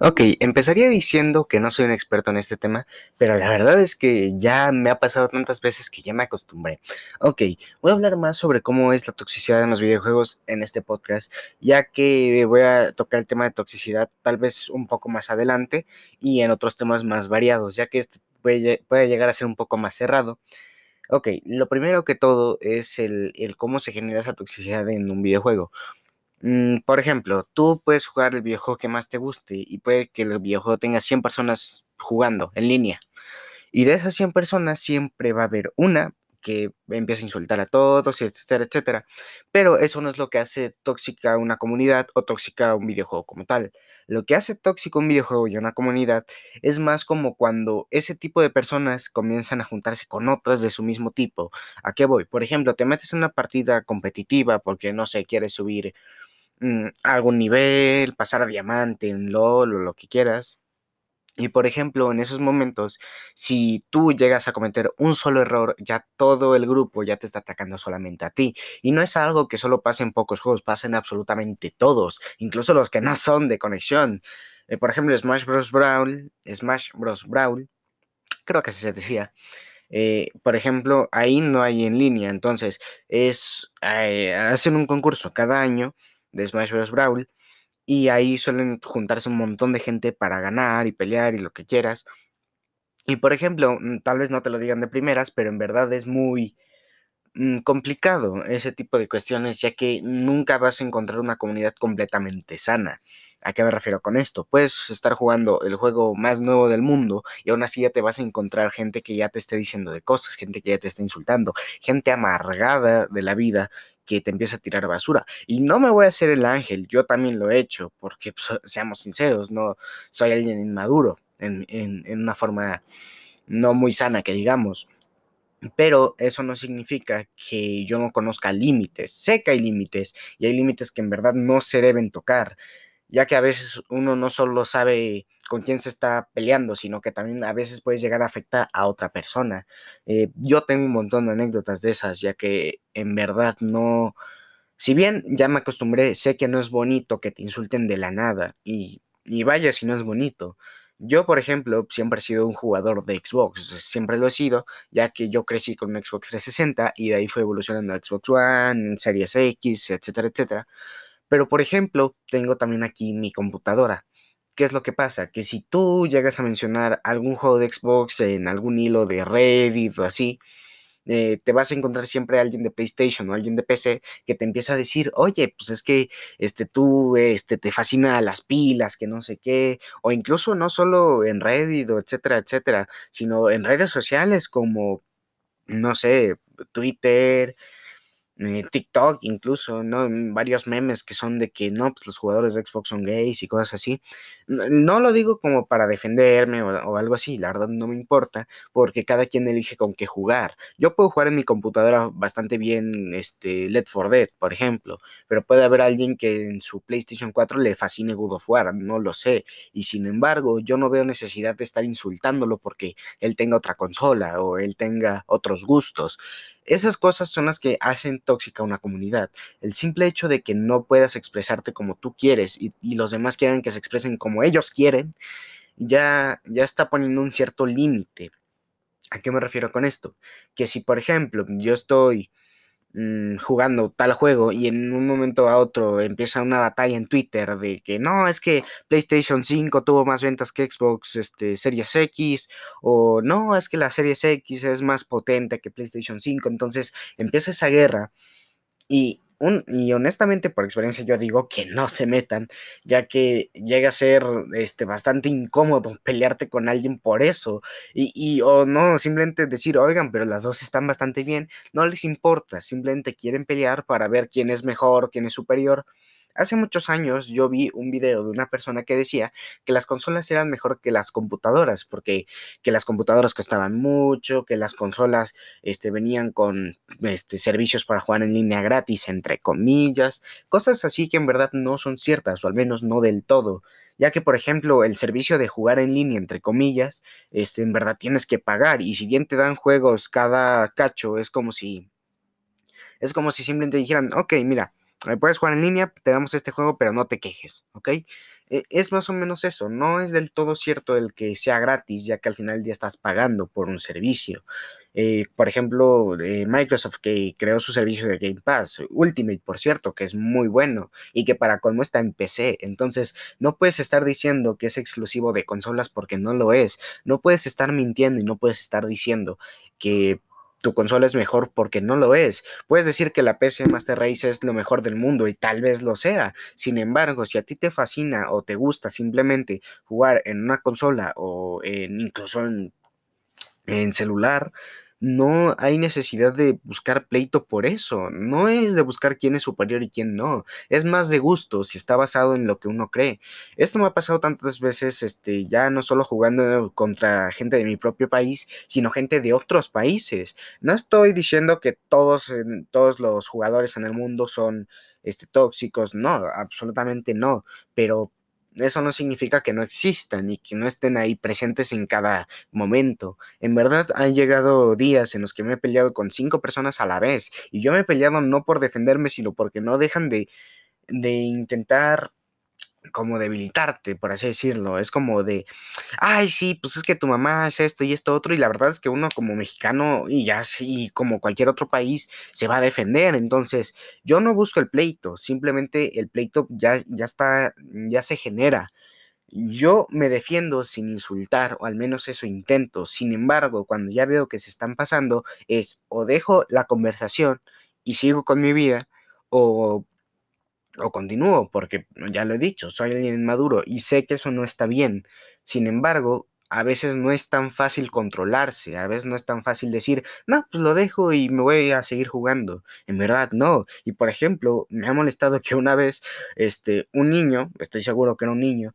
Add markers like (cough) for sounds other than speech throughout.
Ok, empezaría diciendo que no soy un experto en este tema, pero la verdad es que ya me ha pasado tantas veces que ya me acostumbré. Ok, voy a hablar más sobre cómo es la toxicidad en los videojuegos en este podcast, ya que voy a tocar el tema de toxicidad tal vez un poco más adelante y en otros temas más variados, ya que este puede, llegar a ser un poco más cerrado. Ok, lo primero que todo es el, el cómo se genera esa toxicidad en un videojuego. Mm, por ejemplo, tú puedes jugar el videojuego que más te guste y puede que el videojuego tenga 100 personas jugando en línea. Y de esas 100 personas siempre va a haber una que empieza a insultar a todos, etcétera, etcétera. Pero eso no es lo que hace tóxica una comunidad o tóxica un videojuego como tal. Lo que hace tóxico un videojuego y una comunidad es más como cuando ese tipo de personas comienzan a juntarse con otras de su mismo tipo. ¿A qué voy? Por ejemplo, te metes en una partida competitiva porque, no sé, quieres subir Mm, algún nivel, pasar a diamante en LOL o lo que quieras. Y por ejemplo, en esos momentos, si tú llegas a cometer un solo error, ya todo el grupo ya te está atacando solamente a ti. Y no es algo que solo pase en pocos juegos, pasa en absolutamente todos, incluso los que no son de conexión. Eh, por ejemplo, Smash Bros. Brawl, Smash Bros. Brawl, creo que así se decía. Eh, por ejemplo, ahí no hay en línea, entonces es eh, hacen un concurso cada año de Smash Bros. Brawl. Y ahí suelen juntarse un montón de gente para ganar y pelear y lo que quieras. Y por ejemplo, mm, tal vez no te lo digan de primeras, pero en verdad es muy mm, complicado ese tipo de cuestiones, ya que nunca vas a encontrar una comunidad completamente sana. ¿A qué me refiero con esto? Puedes estar jugando el juego más nuevo del mundo y aún así ya te vas a encontrar gente que ya te esté diciendo de cosas, gente que ya te está insultando, gente amargada de la vida que te empieza a tirar basura. Y no me voy a hacer el ángel, yo también lo he hecho, porque pues, (laughs) seamos sinceros, no soy alguien inmaduro en, en una forma no muy sana, que digamos. Pero eso no significa que yo no conozca límites. Sé que hay límites y hay límites que en verdad no se deben tocar, ya que a veces uno no solo sabe con quién se está peleando, sino que también a veces puedes llegar a afectar a otra persona. Eh, yo tengo un montón de anécdotas de esas, ya que en verdad no... Si bien ya me acostumbré, sé que no es bonito que te insulten de la nada, y, y vaya si no es bonito. Yo, por ejemplo, siempre he sido un jugador de Xbox, siempre lo he sido, ya que yo crecí con un Xbox 360 y de ahí fue evolucionando a Xbox One, Series X, etcétera, etcétera. Pero, por ejemplo, tengo también aquí mi computadora. ¿Qué es lo que pasa? Que si tú llegas a mencionar algún juego de Xbox en algún hilo de Reddit o así, eh, te vas a encontrar siempre alguien de PlayStation o alguien de PC que te empieza a decir, oye, pues es que este, tú este, te fascina las pilas, que no sé qué, o incluso no solo en Reddit o etcétera, etcétera, sino en redes sociales como, no sé, Twitter, eh, TikTok incluso, ¿no? Varios memes que son de que no, pues los jugadores de Xbox son gays y cosas así. No, lo digo como para defenderme o, algo así, la verdad no me importa, porque cada quien elige con qué jugar. Yo puedo jugar en mi computadora bastante bien, este, Let for Dead, por ejemplo, pero puede haber alguien que en su PlayStation 4 le fascine God of War, no lo sé. Y sin embargo, yo no veo necesidad de estar insultándolo porque él tenga otra consola o él tenga otros gustos. Esas cosas son las que hacen tóxica una comunidad. El simple hecho de que no puedas expresarte como tú quieres y, los demás quieren que se expresen como ellos quieren, ya, ya está poniendo un cierto límite. ¿A qué me refiero con esto? Que si, por ejemplo, yo estoy Mm, jugando tal juego y en un momento a otro empieza una batalla en Twitter de que no, es que PlayStation 5 tuvo más ventas que Xbox este, Series X o no, es que la Series X es más potente que PlayStation 5, entonces empieza esa guerra y y honestamente por experiencia yo digo que no se metan, ya que llega a ser este, bastante incómodo (laughs) pelearte con alguien por eso. Y, y o no, simplemente decir, oigan, pero las dos están bastante bien, no les importa, simplemente quieren pelear para ver quién es mejor, quién es superior. Hace muchos años yo vi un video de una persona que decía que las consolas eran mejor que las computadoras, porque que las computadoras costaban mucho, que las consolas este, venían con este, servicios para jugar en línea gratis, entre comillas, cosas así que en verdad no son ciertas, o al menos no del todo. Ya que por ejemplo el servicio de jugar en línea, entre comillas, este, en verdad tienes que pagar y si bien te dan juegos cada cacho, es como si, es como si simplemente dijeran, ok, mira, puedes jugar en línea, te damos este juego, pero no te quejes, ¿ok? E, es más o menos eso, no es del todo cierto el que sea gratis, ya que al final ya estás pagando por un servicio. Eh, por ejemplo, eh, Microsoft que creó su servicio de Game Pass, Ultimate, por cierto, que es muy bueno y que para colmo está en PC. Entonces, no puedes estar diciendo que es exclusivo de consolas porque no lo es. No puedes estar mintiendo y no puedes estar diciendo que tu consola es mejor porque no lo es. Puedes decir que la PC Master Race es lo mejor del mundo y tal vez lo sea. Sin embargo, si a ti te fascina o te gusta simplemente jugar en una consola o en, incluso en, en celular, no hay necesidad de buscar pleito por eso. No es de buscar quién es superior y quién no. Es más de gusto si está basado en lo que uno cree. Esto me ha pasado tantas veces, este, ya no solo jugando contra gente de mi propio país, sino gente de otros países. No estoy diciendo que todos, todos los jugadores en el mundo son este, tóxicos, no, absolutamente no. Pero eso no significa que no existan y que no estén ahí presentes en cada momento. En verdad han llegado días en los que me he peleado con cinco personas a la vez y yo me he peleado no por defenderme, sino porque no dejan de, de intentar como debilitarte, por así decirlo. Es como de, ay, sí, pues es que tu mamá es esto y esto otro, y la verdad es que uno como mexicano y ya sí, como cualquier otro país, se va a defender. Entonces, yo no busco el pleito, simplemente el pleito ya, ya está, ya se genera. Yo me defiendo sin insultar, o al menos eso intento. Sin embargo, cuando ya veo que se están pasando, es o dejo la conversación y sigo con mi vida, o o continúo, porque ya lo he dicho, soy alguien maduro y sé que eso no está bien. Sin embargo, a veces no es tan fácil controlarse, a veces no es tan fácil decir, no, pues lo dejo y me voy a seguir jugando. En verdad, no. Y por ejemplo, me ha molestado (laughs) que una vez, este, un niño, estoy seguro que era un niño,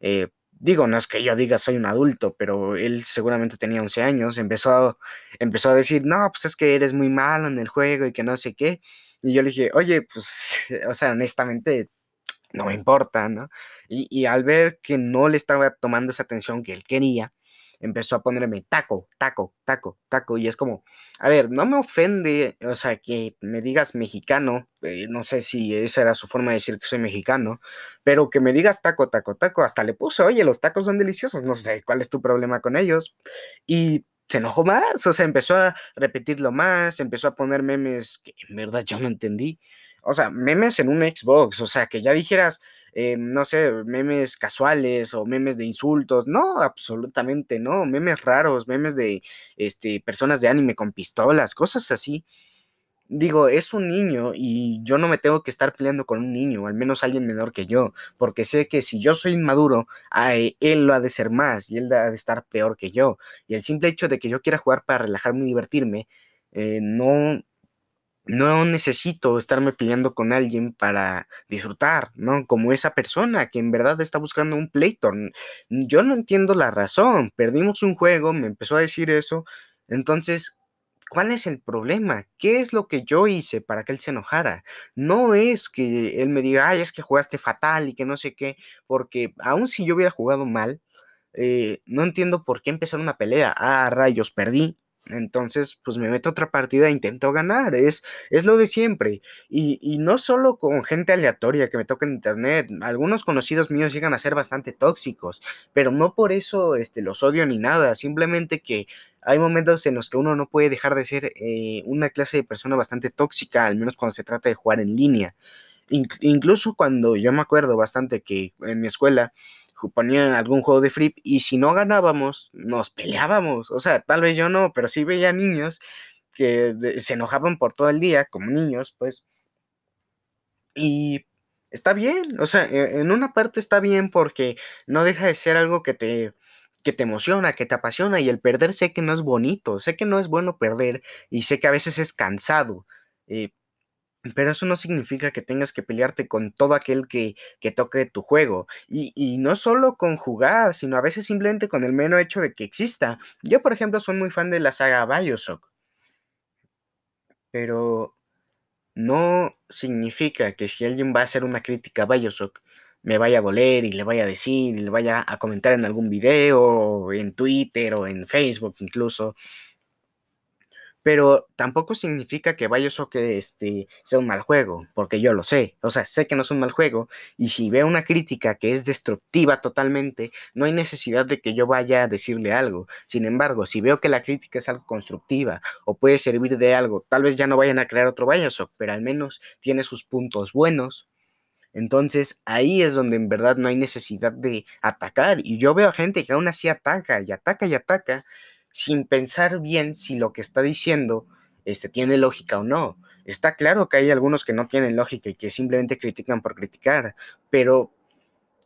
eh, digo, no es que yo diga soy un adulto, pero él seguramente tenía 11 años, empezó a, empezó a decir, no, pues es que eres muy malo en el juego y que no sé qué. Y yo le dije, oye, pues, (laughs) o sea, honestamente, no me importa, ¿no? Y, al ver que no le estaba tomando esa atención que él quería, empezó a ponerme taco, taco, taco, taco. Y es como, a ver, no me ofende, o sea, que me digas mexicano, eh, no sé si esa era su forma de decir que soy mexicano, pero que me digas taco, taco, taco, hasta le puse, oye, los tacos son deliciosos, no sé cuál es tu problema con ellos. Y se enojó más, o sea, empezó a repetirlo más, empezó a poner memes que en verdad yo no entendí. O sea, memes en un Xbox, o sea, que ya dijeras, eh, no sé, memes casuales o memes de insultos. No, absolutamente no. Memes raros, memes de este, personas de anime con pistolas, cosas así digo, es un niño y yo no me tengo que estar peleando con un niño, al menos alguien menor que yo, porque sé que si yo soy inmaduro, él lo ha de ser más y él ha de estar peor que yo. Y el simple hecho de que yo quiera jugar para relajarme y divertirme, eh, no, no necesito estarme peleando con alguien para disfrutar, ¿no? Como esa persona que en verdad está buscando un pleito. Yo no entiendo la razón. Perdimos un juego, me empezó a decir eso. Entonces, ¿Cuál es el problema? ¿Qué es lo que yo hice para que él se enojara? No es que él me diga, ay, es que jugaste fatal y que no sé qué, porque aun si yo hubiera jugado mal, eh, no entiendo por qué empezar una pelea. Ah, rayos, perdí. Entonces, pues me meto otra partida e intento ganar. Es, es lo de siempre. Y, y, no solo con gente aleatoria que me toca en internet. Algunos conocidos míos llegan a ser bastante tóxicos. Pero no por eso este, los odio ni nada. Simplemente que hay momentos en los que uno no puede dejar de ser eh, una clase de persona bastante tóxica, al menos cuando se trata de jugar en línea. incluso cuando yo me acuerdo bastante que en mi escuela ponían algún juego de flip y si no ganábamos, nos peleábamos. O sea, tal vez yo no, pero sí veía niños que se enojaban por todo el día, como niños, pues. Y está bien, o sea, e, en una parte está bien porque no deja de ser algo que te que te emociona, que te apasiona y el perder sé que no es bonito, sé que no es bueno perder y sé que a veces es cansado, eh, pero eso no significa que tengas que pelearte con todo aquel que, que toque tu juego. Y, y, no solo con jugar, sino a veces simplemente con el mero hecho de que exista. Yo, por ejemplo, soy muy fan de la saga Bioshock. Pero no significa que si alguien va a hacer una crítica a Bioshock, me vaya a doler y le vaya a decir y le vaya a comentar en algún video, en Twitter o en Facebook incluso. Pero tampoco significa que Bioshock este, sea un mal juego, porque yo lo sé, o sea, sé que no es un mal juego, y si veo una crítica que es destructiva totalmente, no hay necesidad de que yo vaya a decirle algo. Sin embargo, si veo que la crítica es algo constructiva o puede servir de algo, tal vez ya no vayan a crear otro Bioshock, pero al menos tiene sus puntos buenos. Entonces ahí es donde en verdad no hay necesidad de atacar. Y yo veo a gente que aún así ataca y ataca y ataca sin pensar bien si lo que está diciendo este, tiene lógica o no. Está claro que hay algunos que no tienen lógica y que simplemente critican por criticar, pero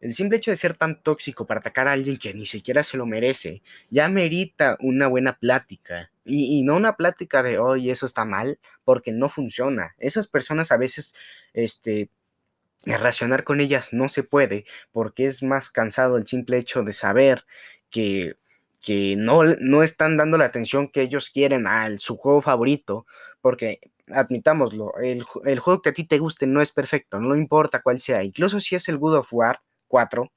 el simple hecho de ser tan tóxico para atacar a alguien que ni siquiera se lo merece, ya merita una buena plática. Y, no una plática de, oye, eso está mal, porque no funciona. Esas personas a veces, este, racionar con ellas no se puede, porque es más cansado el simple hecho de saber que que no, no están dando la atención que ellos quieren a su juego favorito, porque admitámoslo, el, el, juego que a ti te guste no es perfecto, no importa cuál sea, incluso si es el Good of War 4,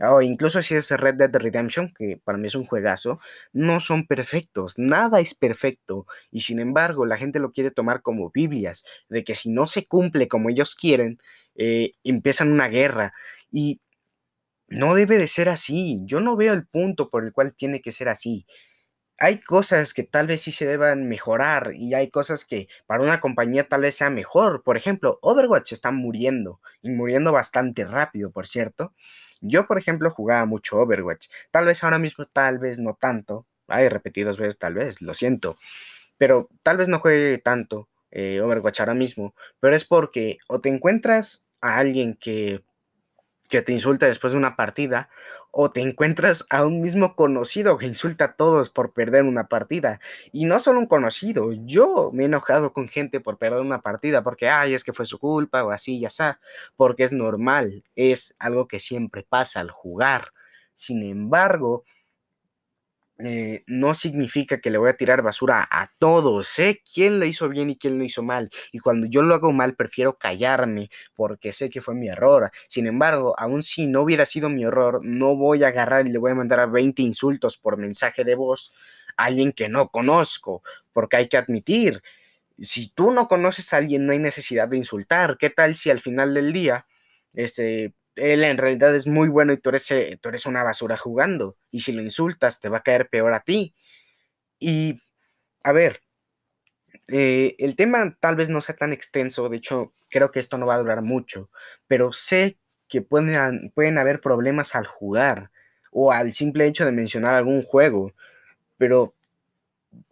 o incluso si es Red Dead Redemption, que para mí es un juegazo, no son perfectos, nada es perfecto, y sin embargo la gente lo quiere tomar como Biblias, de que si no se cumple como ellos quieren, eh, empiezan una guerra, y no debe de ser así. Yo no veo el punto por el cual tiene que ser así. Hay cosas que tal vez sí se deban mejorar y hay cosas que para una compañía tal vez sea mejor. Por ejemplo, Overwatch está muriendo y muriendo bastante rápido, por cierto. Yo, por ejemplo, jugaba mucho Overwatch. Tal vez ahora mismo, tal vez no tanto. Hay repetidas veces, tal vez, lo siento. Pero tal vez no juegue tanto eh, Overwatch ahora mismo. Pero es porque o te encuentras a alguien que que te insulta después de una partida, o te encuentras a un mismo conocido que insulta a todos por perder una partida. Y no solo un conocido, yo me he enojado con gente por perder una partida, porque, ay, es que fue su culpa, o así, ya está, porque es normal, es algo que siempre pasa al jugar. Sin embargo, eh, no significa que le voy a tirar basura a todos. Sé quién lo hizo bien y quién lo hizo mal. Y cuando yo lo hago mal, prefiero callarme porque sé que fue mi error. Sin embargo, aun si no hubiera sido mi error, no voy a agarrar y le voy a mandar a 20 insultos por mensaje de voz a alguien que no conozco. Porque hay que admitir, si tú no conoces a alguien, no hay necesidad de insultar. ¿Qué tal si al final del día, este, él en realidad es muy bueno y tú eres, eh, tú eres una basura jugando. Y si lo insultas, te va a caer peor a ti. Y, a ver, eh, el tema tal vez no sea tan extenso, de hecho, creo que esto no va a durar mucho, pero sé que pueden, pueden haber problemas al jugar o al simple hecho de mencionar algún juego, pero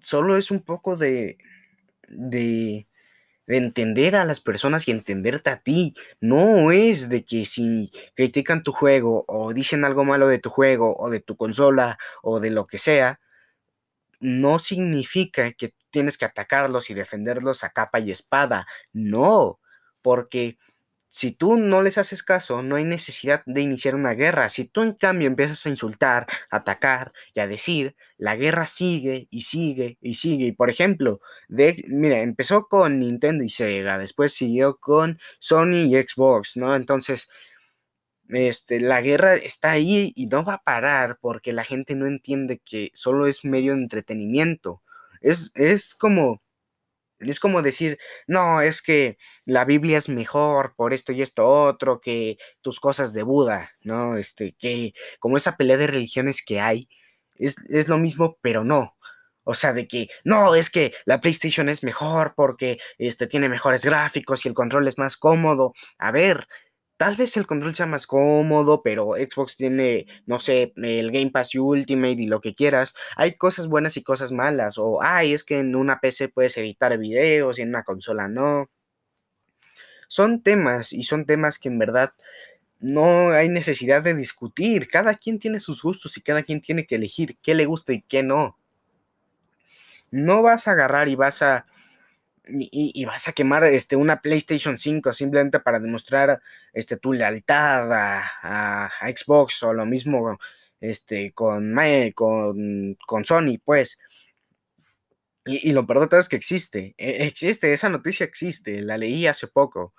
solo es un poco de, de de entender a las personas y entenderte a ti. No es de que si critican tu juego o dicen algo malo de tu juego o de tu consola o de lo que sea, no significa que tienes que atacarlos y defenderlos a capa y espada. No, porque si tú no les haces caso, no hay necesidad de iniciar una guerra. Si tú en cambio empiezas a insultar, a atacar y a decir, la guerra sigue y sigue y sigue. Y por ejemplo, de, mira, empezó con Nintendo y Sega, después siguió con Sony y Xbox, ¿no? Entonces, este, la guerra está ahí y no va a parar porque la gente no entiende que solo es medio de entretenimiento. Es, es como es como decir, no, es que la Biblia es mejor por esto y esto otro que tus cosas de Buda, ¿no? Este, que como esa pelea de religiones que hay, es, es lo mismo, pero no. O sea, de que, no, es que la PlayStation es mejor porque este, tiene mejores gráficos y el control es más cómodo. A ver, Tal vez el control sea más cómodo, pero Xbox tiene, no sé, el Game Pass Ultimate y lo que quieras. Hay cosas buenas y cosas malas. O, ay, es que en una PC puedes editar videos y en una consola no. Son temas y son temas que en verdad no hay necesidad de discutir. Cada quien tiene sus gustos y cada quien tiene que elegir qué le gusta y qué no. No vas a agarrar y vas a y, vas a quemar este, una PlayStation 5 simplemente para demostrar este, tu lealtad a, Xbox o lo mismo este, con, con, con Sony, pues. Y, lo peor es que existe, e, existe, esa noticia existe, la leí hace poco,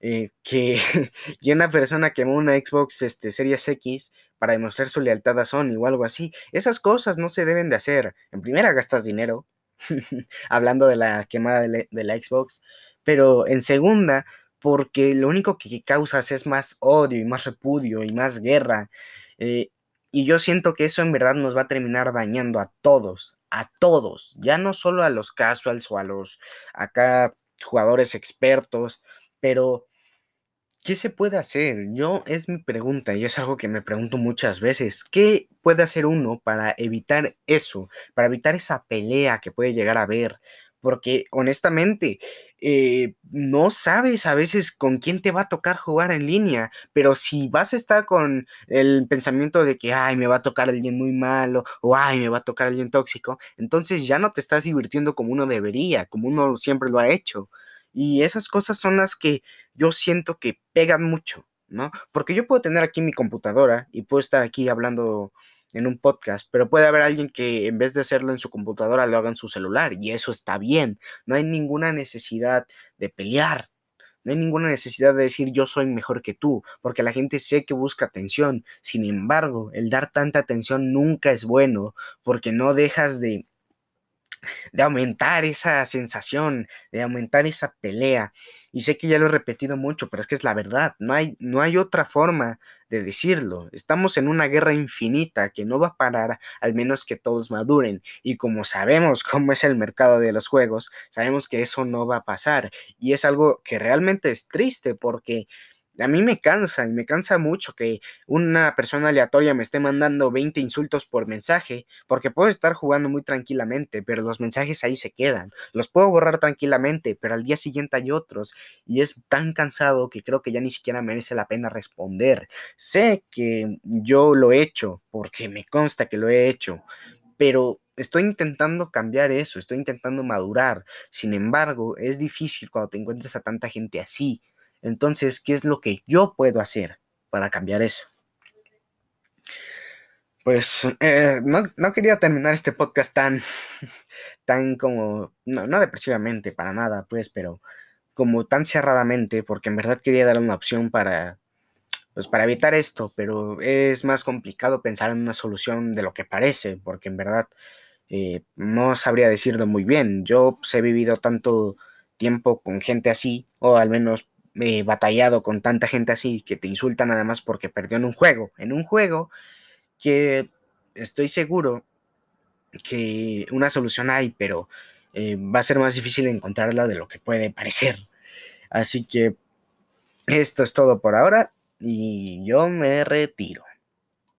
eh, que, (laughs) una persona quemó una Xbox este, Series X para demostrar su lealtad a Sony o algo así. Esas cosas no se deben de hacer. En primera gastas dinero, (laughs) hablando de la quemada de la, Xbox, pero en segunda, porque lo único que causas es más odio y más repudio y más guerra. Eh, y yo siento que eso en verdad nos va a terminar dañando a todos, a todos, ya no solo a los casuals o a los acá jugadores expertos, pero ¿qué se puede hacer? Yo es mi pregunta y es algo que me pregunto muchas veces. ¿Qué puede hacer uno para evitar eso, para evitar esa pelea que puede llegar a haber? Porque honestamente, eh, no sabes a veces con quién te va a tocar jugar en línea, pero si vas a estar con el pensamiento de que, ay, me va a tocar alguien muy malo o ay, me va a tocar alguien tóxico, entonces ya no te estás divirtiendo como uno debería, como uno siempre lo ha hecho. Y esas cosas son las que yo siento que pegan mucho, ¿no? Porque yo puedo tener aquí mi computadora y puedo estar aquí hablando en un podcast, pero puede haber alguien que en vez de hacerlo en su computadora lo haga en su celular y eso está bien. No hay ninguna necesidad de pelear. No hay ninguna necesidad de decir yo soy mejor que tú, porque la gente sé que busca atención. Sin embargo, el dar tanta atención nunca es bueno, porque no dejas de de aumentar esa sensación, de aumentar esa pelea. Y sé que ya lo he repetido mucho, pero es que es la verdad, no hay, no hay otra forma de decirlo. Estamos en una guerra infinita que no va a parar al menos que todos maduren. Y como sabemos (laughs) cómo es el mercado de los juegos, sabemos que eso no va a pasar. Y es algo que realmente es triste porque a mí me cansa y me cansa mucho que una persona aleatoria me esté mandando 20 insultos por mensaje, porque puedo estar jugando muy tranquilamente, pero los mensajes ahí se quedan. Los puedo borrar tranquilamente, pero al día siguiente hay otros y es tan cansado que creo que ya ni siquiera merece la pena responder. Sé que yo lo he hecho, porque me consta que lo he hecho, pero estoy intentando cambiar eso, estoy intentando madurar. Sin embargo, es difícil cuando te encuentras a tanta gente así entonces, ¿qué es lo que yo puedo hacer para cambiar eso? Pues eh, no, quería terminar este podcast tan, (laughs) tan como, no, no depresivamente, para nada, pues, pero como tan cerradamente, porque en verdad quería dar una opción para, pues, para evitar esto, pero es más complicado pensar en una solución de lo que parece, porque en verdad eh, no sabría decirlo muy bien. Yo pues, he vivido tanto tiempo con gente así, o al menos he batallado con tanta gente así que te insulta nada más porque perdió en un juego. En un juego que estoy seguro que una solución hay, pero eh, va a ser más difícil encontrarla de lo que puede parecer. Así que esto es todo por ahora y yo me retiro.